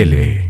L.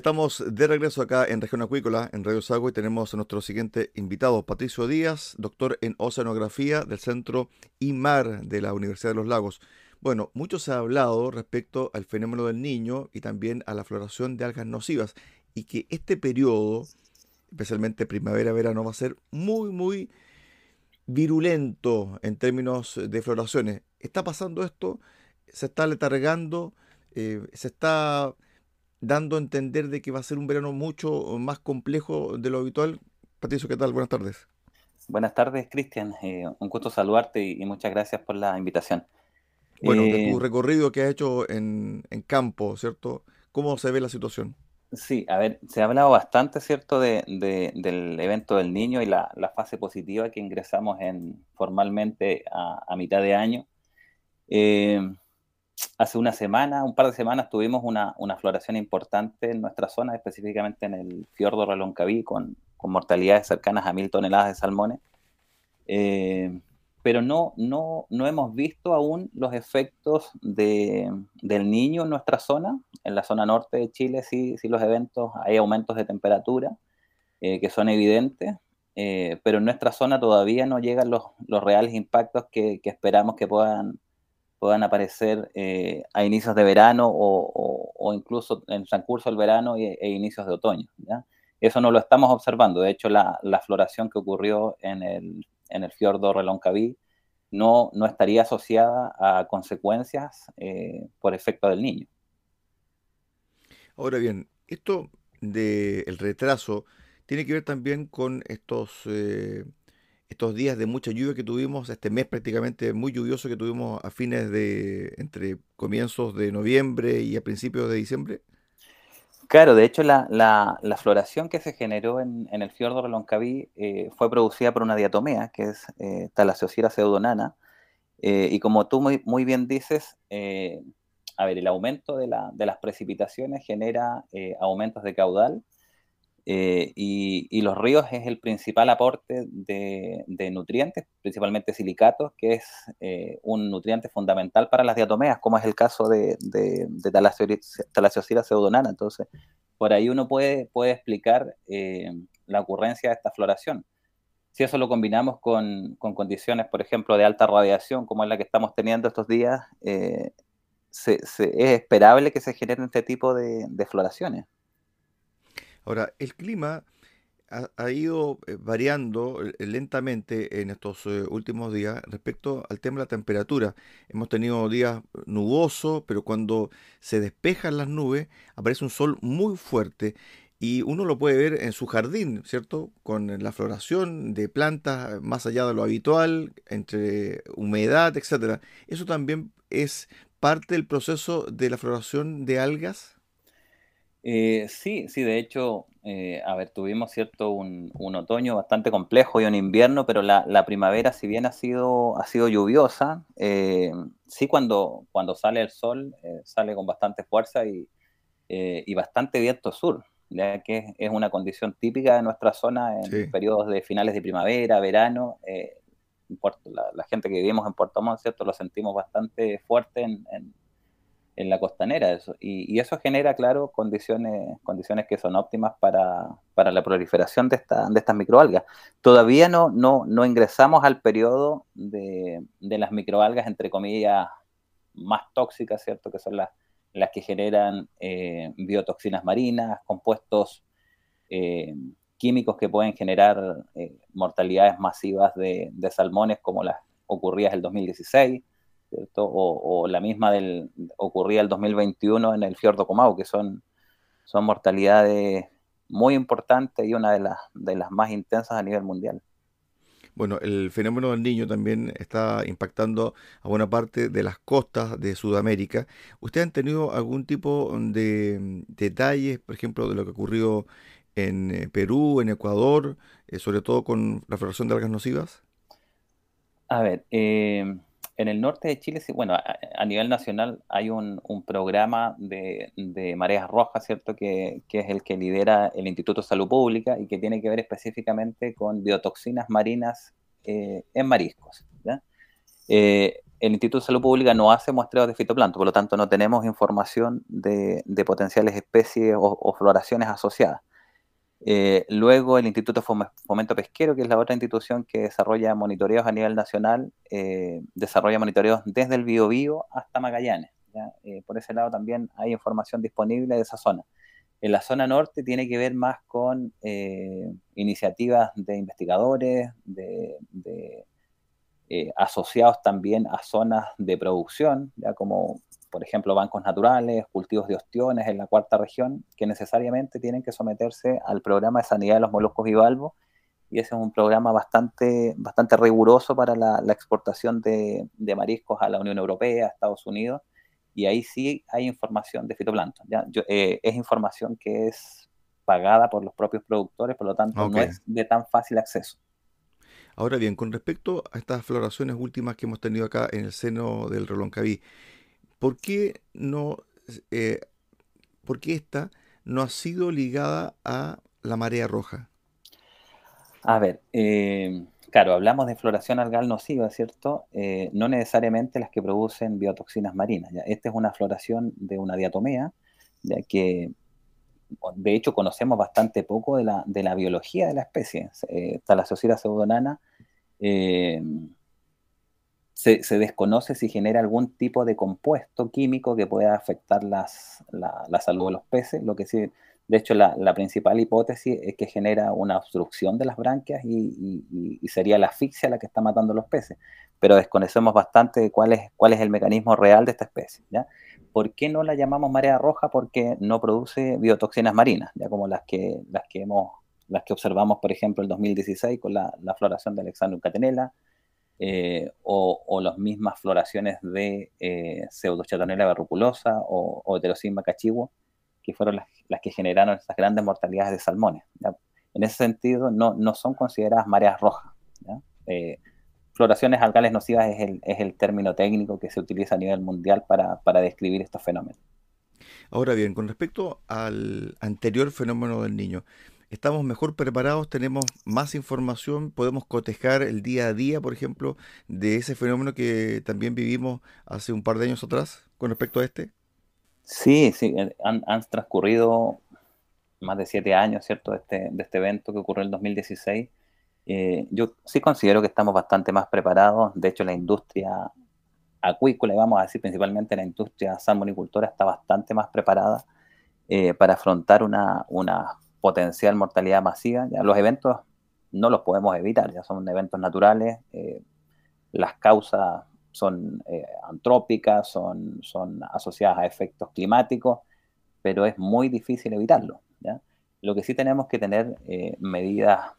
Estamos de regreso acá en Región Acuícola, en Radio Sago, y tenemos a nuestro siguiente invitado, Patricio Díaz, doctor en Oceanografía del Centro IMAR de la Universidad de los Lagos. Bueno, mucho se ha hablado respecto al fenómeno del niño y también a la floración de algas nocivas, y que este periodo, especialmente primavera-verano, va a ser muy, muy virulento en términos de floraciones. ¿Está pasando esto? ¿Se está letargando? Eh, ¿Se está dando a entender de que va a ser un verano mucho más complejo de lo habitual. Patricio, ¿qué tal? Buenas tardes. Buenas tardes, Cristian. Eh, un gusto saludarte y, muchas gracias por la invitación. Bueno, de tu eh, recorrido que has hecho en, campo, ¿cierto? ¿Cómo se ve la situación? Sí, a ver, se ha hablado bastante, ¿cierto?, de, del evento del niño y la, fase positiva que ingresamos en formalmente a, mitad de año. Eh, hace una semana, un par de semanas, tuvimos una, floración importante en nuestra zona, específicamente en el fiordo Reloncaví, con, con mortalidades cercanas a mil toneladas de salmones. Eh, pero no, no, no hemos visto aún los efectos de, del niño en nuestra zona. En la zona norte de Chile sí, sí los eventos, hay aumentos de temperatura eh, que son evidentes, eh, pero en nuestra zona todavía no llegan los, los reales impactos que, que esperamos que puedan puedan aparecer eh, a inicios de verano o, incluso en transcurso del verano e, inicios de otoño. Eso no lo estamos observando. De hecho, la, floración que ocurrió en el, en el fiordo Reloncaví no, no estaría asociada a consecuencias eh, por efecto del niño. Ahora bien, esto del retraso tiene que ver también con estos... Eh, estos días de mucha lluvia que tuvimos, este mes prácticamente muy lluvioso que tuvimos a fines de, entre comienzos de noviembre y a principios de diciembre? Claro, de hecho la, la, floración que se generó en, en el fiordo Reloncaví eh, fue producida por una diatomea, que es eh, pseudonana, eh, y como tú muy, muy bien dices, eh, a ver, el aumento de, la, de las precipitaciones genera aumentos de caudal, Eh, y, los ríos es el principal aporte de, nutrientes, principalmente silicatos, que es eh, un nutriente fundamental para las diatomeas, como es el caso de, de, de pseudonana. Entonces, por ahí uno puede, puede explicar eh, la ocurrencia de esta floración. Si eso lo combinamos con, condiciones, por ejemplo, de alta radiación, como es la que estamos teniendo estos días, es esperable que se generen este tipo de floraciones. Ahora, el clima ha, ido eh, variando eh, lentamente en estos eh, últimos días respecto al tema de la temperatura. Hemos tenido días nubosos, pero cuando se despejan las nubes aparece un sol muy fuerte y uno lo puede ver en su jardín, ¿cierto? Con la floración de plantas más allá de lo habitual, entre humedad, etcétera. Eso también es parte del proceso de la floración de algas. Eh, sí, sí, de hecho, eh, a ver, tuvimos cierto un, otoño bastante complejo y un invierno, pero la, primavera, si bien ha sido, ha sido lluviosa, eh, sí cuando, cuando sale el sol, sale con bastante fuerza y, bastante viento sur, ya que es una condición típica de nuestra zona en periodos de finales de primavera, verano. la, gente que vivimos en Puerto Montt, ¿cierto? Lo sentimos bastante fuerte en en la costanera. Eso. Y, eso genera, claro, condiciones, condiciones que son óptimas para, la proliferación de, esta, de estas microalgas. Todavía no, no, no ingresamos al periodo de, las microalgas, entre comillas, más tóxicas, ¿cierto? Que son las, las que generan eh, biotoxinas marinas, compuestos eh, químicos que pueden generar eh, mortalidades masivas de, de salmones como las ocurridas el 2016 o, la misma del, ocurría el 2021 en el fiordo Comau, que son, son mortalidades muy importantes y una de las, de las más intensas a nivel mundial. Bueno, el fenómeno del niño también está impactando a buena parte de las costas de Sudamérica. ¿Ustedes han tenido algún tipo de detalles, por ejemplo, de lo que ocurrió en eh, Perú, en Ecuador, eh, sobre todo con la floración de algas nocivas? A ver, eh, en el norte de Chile, bueno, a, nivel nacional hay un, programa de, mareas rojas, ¿cierto? Que, es el que lidera el Instituto de Salud Pública y que tiene que ver específicamente con biotoxinas marinas eh, en mariscos. Eh, el Instituto de Salud Pública no hace muestreos de fitoplancton, por lo tanto no tenemos información de, potenciales especies o floraciones asociadas. Eh, luego el Instituto Fomento Pesquero, que es la otra institución que desarrolla monitoreos a nivel nacional, eh, desarrolla monitoreos desde el Biobío hasta Magallanes. Eh, por ese lado también hay información disponible de esa zona. En la zona norte tiene que ver más con iniciativas de investigadores, de, asociados también a zonas de producción, ya como por ejemplo, bancos naturales, cultivos de ostiones en la cuarta región, que necesariamente tienen que someterse al programa de sanidad de los moluscos bivalvos, y ese es un programa bastante, bastante riguroso para la, exportación de, mariscos a la Unión Europea, a Estados Unidos, y ahí sí hay información de fitoplancton. ¿ya? Eh, es información que es pagada por los propios productores, por lo tanto no es de tan fácil acceso. Ahora bien, con respecto a estas floraciones últimas que hemos tenido acá en el seno del Reloncaví, ¿por qué no, eh, por qué esta no ha sido ligada a la marea roja? A ver, eh, claro, hablamos de floración algal nociva, ¿cierto? Eh, no necesariamente las que producen biotoxinas marinas. ¿ya? Esta es una floración de una diatomea, ya que de hecho conocemos bastante poco de la, de la biología de la especie. Está la Sociedad pseudonana se, desconoce si genera algún tipo de compuesto químico que pueda afectar las, la, salud de los peces. Lo que sí, de hecho, la, principal hipótesis es que genera una obstrucción de las branquias y, sería la asfixia la que está matando a los peces. Pero desconocemos bastante cuál es, cuál es el mecanismo real de esta especie. ¿Por qué no la llamamos marea roja? Porque no produce biotoxinas marinas, ya como las que, las que, hemos, las que observamos, por ejemplo, el 2016 con la, floración de Alexandrum catenella, eh, o, las mismas floraciones de eh, verruculosa o, o heterosigma cachivo, que fueron las, que generaron esas grandes mortalidades de salmones. En ese sentido, no, no son consideradas mareas rojas. Eh, floraciones algales nocivas es el, es el, término técnico que se utiliza a nivel mundial para, para describir estos fenómenos. Ahora bien, con respecto al anterior fenómeno del niño, estamos mejor preparados, tenemos más información, podemos cotejar el día a día, por ejemplo, de ese fenómeno que también vivimos hace un par de años atrás con respecto a este. Sí, sí, eh, han, transcurrido más de siete años, ¿cierto?, de este, de este evento que ocurrió en el 2016. Eh, yo sí considero que estamos bastante más preparados. De hecho, la industria acuícola, y vamos a decir principalmente la industria salmonicultora, está bastante más preparada eh, para afrontar una, una, potencial mortalidad masiva. Ya los eventos no los podemos evitar, ya son eventos naturales, eh, las causas son eh, antrópicas, son, son asociadas a efectos climáticos, pero es muy difícil evitarlo. Lo que sí tenemos que tener medidas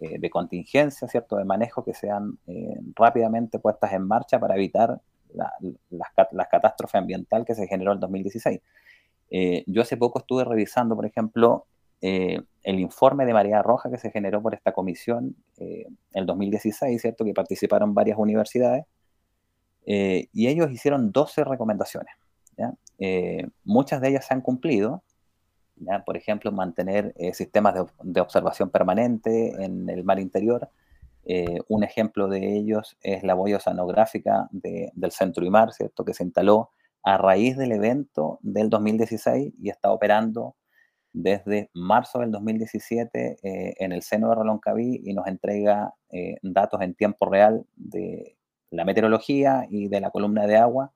de contingencia, ¿cierto? de manejo que sean rápidamente puestas en marcha para evitar la, la, catástrofe ambiental que se generó en 2016. Eh, yo hace poco estuve revisando, por ejemplo, eh, el informe de María Roja que se generó por esta comisión eh, en el 2016, ¿cierto? Que participaron varias universidades. y ellos hicieron 12 recomendaciones. muchas de ellas se han cumplido. Por ejemplo, mantener sistemas de, de, observación permanente en el mar interior, eh, un ejemplo de ellos es la boya oceanográfica del Centro IMAR, ¿cierto? que se instaló a raíz del evento del 2016 y está operando desde marzo del 2017 eh, en el seno de Reloncaví y nos entrega eh, datos en tiempo real de la meteorología y de la columna de agua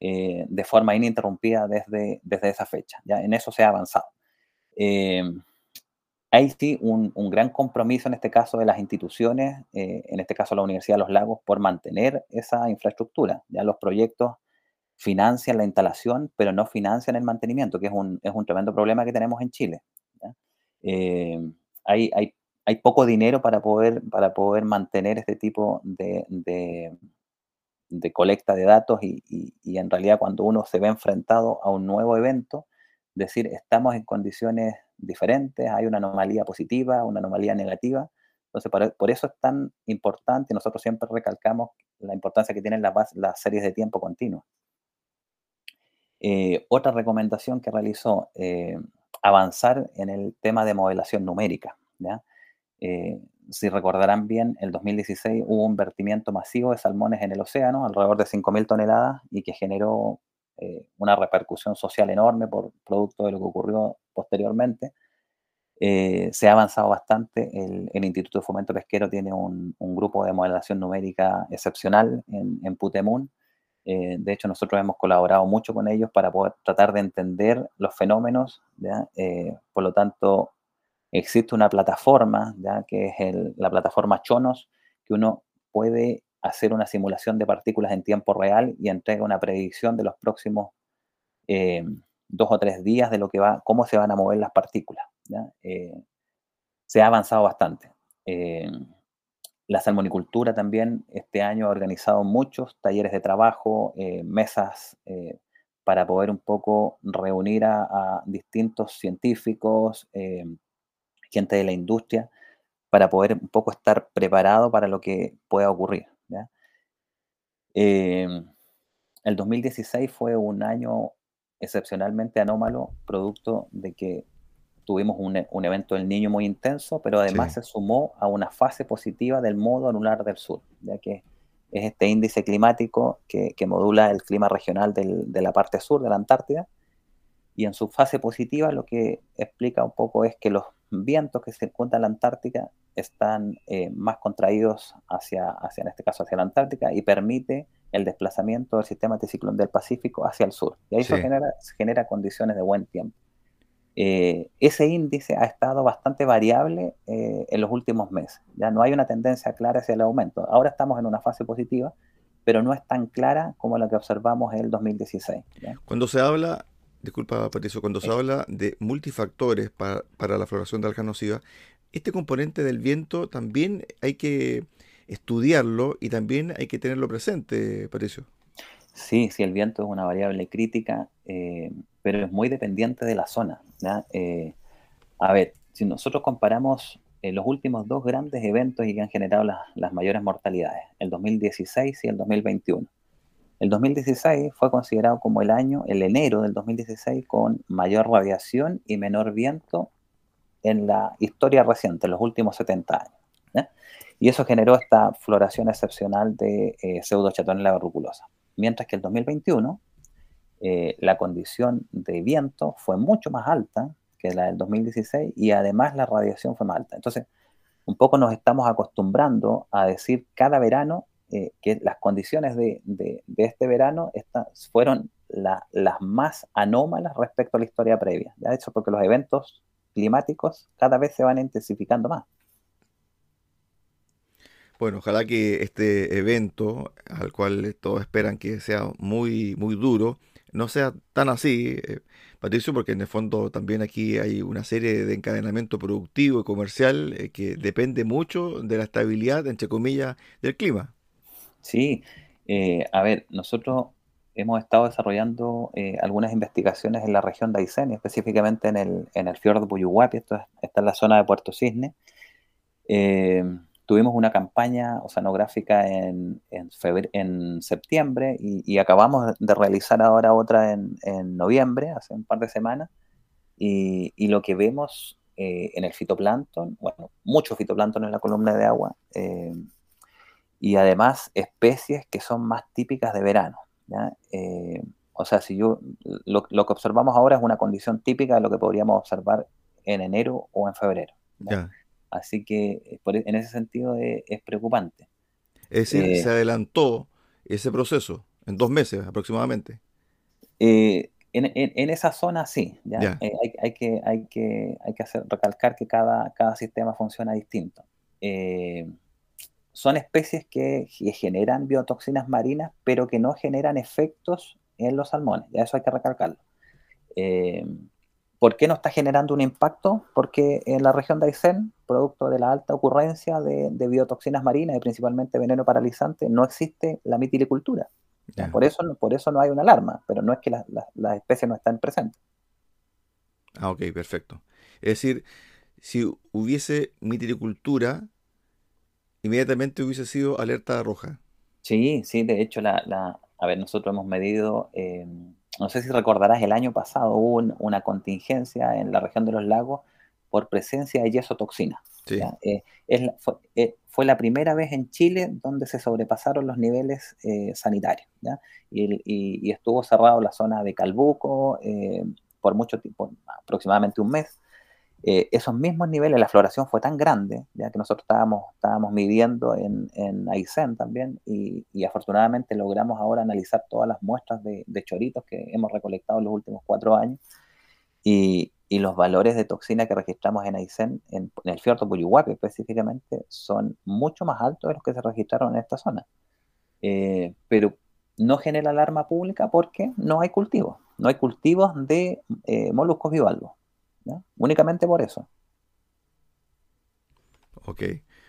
de forma ininterrumpida desde, desde esa fecha. ¿ya? En eso se ha avanzado hay sí un, gran compromiso en este caso de las instituciones, eh, en este caso la Universidad de los Lagos, por mantener esa infraestructura. Ya los proyectos financian la instalación, pero no financian el mantenimiento, que es un, tremendo problema que tenemos en Chile. Eh, hay, poco dinero para poder, para poder mantener este tipo de, de, colecta de datos y, y en realidad cuando uno se ve enfrentado a un nuevo evento, decir, estamos en condiciones diferentes, hay una anomalía positiva, una anomalía negativa. Entonces, por, eso es tan importante, nosotros siempre recalcamos la importancia que tienen las, las series de tiempo continuo. Eh, otra recomendación que realizó, eh, avanzar en el tema de modelación numérica. Eh, si recordarán bien, el 2016 hubo un vertimiento masivo de salmones en el océano, alrededor de 5.000 toneladas, y que generó eh, una repercusión social enorme por producto de lo que ocurrió posteriormente. Eh, se ha avanzado bastante. El, Instituto de Fomento Pesquero tiene un, grupo de modelación numérica excepcional en, en Putemun. Eh, de hecho, nosotros hemos colaborado mucho con ellos para poder tratar de entender los fenómenos. por lo tanto, existe una plataforma, ¿ya? que es la plataforma Chonos, que uno puede hacer una simulación de partículas en tiempo real y entrega una predicción de los próximos eh, dos o tres días de lo que va, cómo se van a mover las partículas. Eh, se ha avanzado bastante. Eh, la salmonicultura también este año ha organizado muchos talleres de trabajo, mesas para poder un poco reunir a, distintos científicos, gente de la industria, para poder un poco estar preparado para lo que pueda ocurrir. Em, el 2016 fue un año excepcionalmente anómalo, producto de que tuvimos un, e, evento del niño muy intenso, pero además se sumó a una fase positiva del modo anular del sur, ya que es este índice climático que, modula el clima regional de la parte sur de la Antártida, y en su fase positiva lo que explica un poco es que los vientos que circundan la Antártica están eh, más contraídos hacia, hacia, en este caso, hacia la Antártica y permite el desplazamiento del sistema anticiclón del Pacífico hacia el sur. Y ahí eso genera, genera condiciones de buen tiempo. Eh, ese índice ha estado bastante variable eh, en los últimos meses. Ya no hay una tendencia clara hacia el aumento. Ahora estamos en una fase positiva, pero no es tan clara como la que observamos en el 2016. Cuando se habla disculpa Patricio, cuando se habla de multifactores para, para la floración de algas nocivas, este componente del viento también hay que estudiarlo y también hay que tenerlo presente, Patricio. Sí, sí, el viento es una variable crítica, eh, pero es muy dependiente de la zona. Eh, a ver, si nosotros comparamos eh, los últimos dos grandes eventos y que han generado las, las mayores mortalidades, el 2016 y el 2021. El 2016 fue considerado como el año, el enero del 2016, con mayor radiación y menor viento en la historia reciente, en los últimos 70 años. Y eso generó esta floración excepcional de eh, pseudochatón verruculosa. Mientras que el 2021, eh, la condición de viento fue mucho más alta que la del 2016 y además la radiación fue más alta. Entonces, un poco nos estamos acostumbrando a decir cada verano eh, que las condiciones de, este verano fueron las más anómalas respecto a la historia previa. ¿ya? Eso porque los eventos climáticos cada vez se van intensificando más. Bueno, ojalá que este evento, al cual todos esperan que sea muy, muy duro, no sea tan así, eh, Patricio, porque en el fondo también aquí hay una serie de encadenamiento productivo y comercial eh, que depende mucho de la estabilidad, entre comillas, del clima. Sí, eh, a ver, nosotros hemos estado desarrollando eh, algunas investigaciones en la región de Aysén, específicamente en el, en el fiordo Puyuhuapi, esto está en la zona de Puerto Cisne. Eh, tuvimos una campaña oceanográfica en, en, en septiembre y, acabamos de realizar ahora otra en, en, noviembre, hace un par de semanas, y, y lo que vemos en el fitoplancton, bueno, mucho fitoplancton en la columna de agua, y además especies que son más típicas de verano. Eh, o sea, si yo lo, que observamos ahora es una condición típica de lo que podríamos observar en enero o en febrero. Así que eh, e, en ese sentido es, preocupante. Es decir, eh, se adelantó ese proceso en dos meses aproximadamente. en, esa zona sí, hay, que, hay, que, hay que hacer, recalcar que cada, cada sistema funciona distinto son especies que, generan biotoxinas marinas, pero que no generan efectos en los salmones. Ya eso hay que recalcarlo. Eh, ¿Por qué no está generando un impacto? Porque en la región de Aysén, producto de la alta ocurrencia de, biotoxinas marinas y principalmente veneno paralizante, no existe la mitilicultura. Por, eso, por eso no hay una alarma, pero no es que las especies no están presentes. Ah, ok, perfecto. Es decir, si hubiese mitilicultura, inmediatamente hubiese sido alerta roja. Sí, sí, de hecho, la, a ver, nosotros hemos medido, eh, no sé si recordarás, el año pasado hubo una contingencia en la región de los lagos por presencia de yesotoxina. Sí. Eh, es eh, fue, la primera vez en Chile donde se sobrepasaron los niveles sanitarios. Y, y, estuvo cerrado la zona de Calbuco por mucho tiempo, aproximadamente un mes. Eh, esos mismos niveles, la floración fue tan grande, ya que nosotros estábamos, estábamos midiendo en, en Aysén también, y, afortunadamente logramos ahora analizar todas las muestras de, choritos que hemos recolectado en los últimos cuatro años, y, los valores de toxina que registramos en Aysén, en, el fiordo Puyuhuapi específicamente, son mucho más altos de los que se registraron en esta zona. Eh, pero no genera alarma pública porque no hay cultivos, no hay cultivos de eh, moluscos bivalvos. Únicamente por eso. Ok.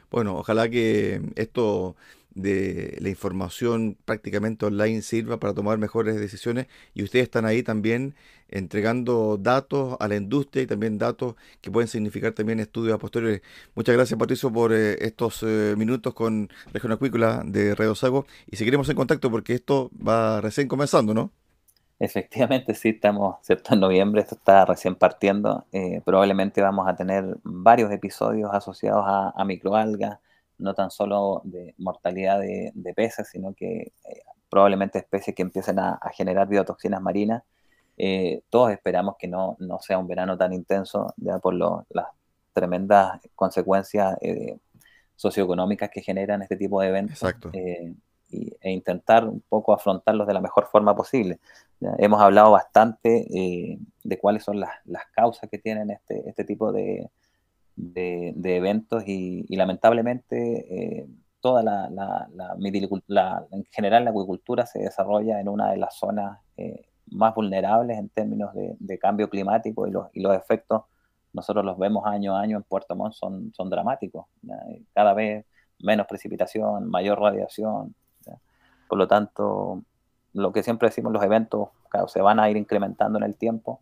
Bueno, ojalá que esto de la información prácticamente online sirva para tomar mejores decisiones y ustedes están ahí también entregando datos a la industria y también datos que pueden significar también estudios a posteriores. Muchas gracias Patricio por eh, estos eh, minutos con Región Acuícola de Radio Sago y seguiremos en contacto porque esto va recién comenzando, ¿no? Efectivamente, sí, estamos, ¿cierto? En noviembre, esto está recién partiendo. Eh, probablemente vamos a tener varios episodios asociados a, microalgas, no tan solo de mortalidad de, peces, sino que eh, probablemente especies que empiecen a, generar biotoxinas marinas. Eh, todos esperamos que no, no, sea un verano tan intenso, ya por las tremendas consecuencias socioeconómicas que generan este tipo de eventos. Exacto e intentar un poco afrontarlos de la mejor forma posible. Hemos hablado bastante eh, de cuáles son las, causas que tienen este, este tipo de, de, eventos y, lamentablemente eh, toda la, la, en general la acuicultura se desarrolla en una de las zonas eh, más vulnerables en términos de, cambio climático y los, y los efectos nosotros los vemos año a año en Puerto Montt son, son dramáticos. Cada vez menos precipitación, mayor radiación, por lo tanto, lo que siempre decimos, los eventos se van a ir incrementando en el tiempo.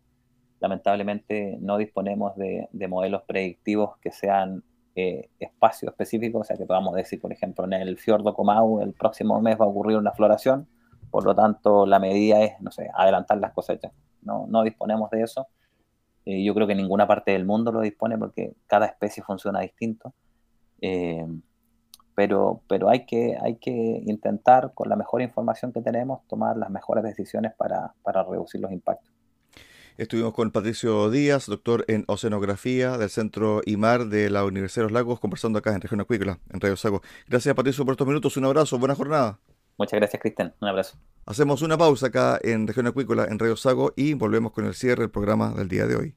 Lamentablemente no disponemos de, modelos predictivos que sean eh, espacios específicos, o sea, que podamos decir, por ejemplo, en el fiordo Comau el próximo mes va a ocurrir una floración, por lo tanto la medida es, no sé, adelantar las cosechas. No, no disponemos de eso. Eh, yo creo que ninguna parte del mundo lo dispone porque cada especie funciona distinto. Eh, pero, pero hay, que, hay que intentar, con la mejor información que tenemos, tomar las mejores decisiones para, para reducir los impactos. Estuvimos con Patricio Díaz, doctor en Oceanografía del Centro IMAR de la Universidad de los Lagos, conversando acá en Región Acuícola, en Radio Sago. Gracias, Patricio, por estos minutos. Un abrazo, buena jornada. Muchas gracias, Cristian. Un abrazo. Hacemos una pausa acá en Región Acuícola, en Radio Sago, y volvemos con el cierre del programa del día de hoy.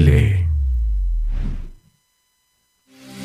ele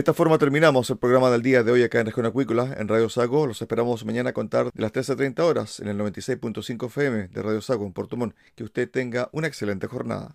Esta forma terminamos el programa del día de hoy acá en Región Acuícola, en Radio Sago. Los esperamos mañana a contar de las 13.30 horas en el 96.5 FM de Radio Sago en Puerto Montt. Que usted tenga una excelente jornada.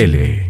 L.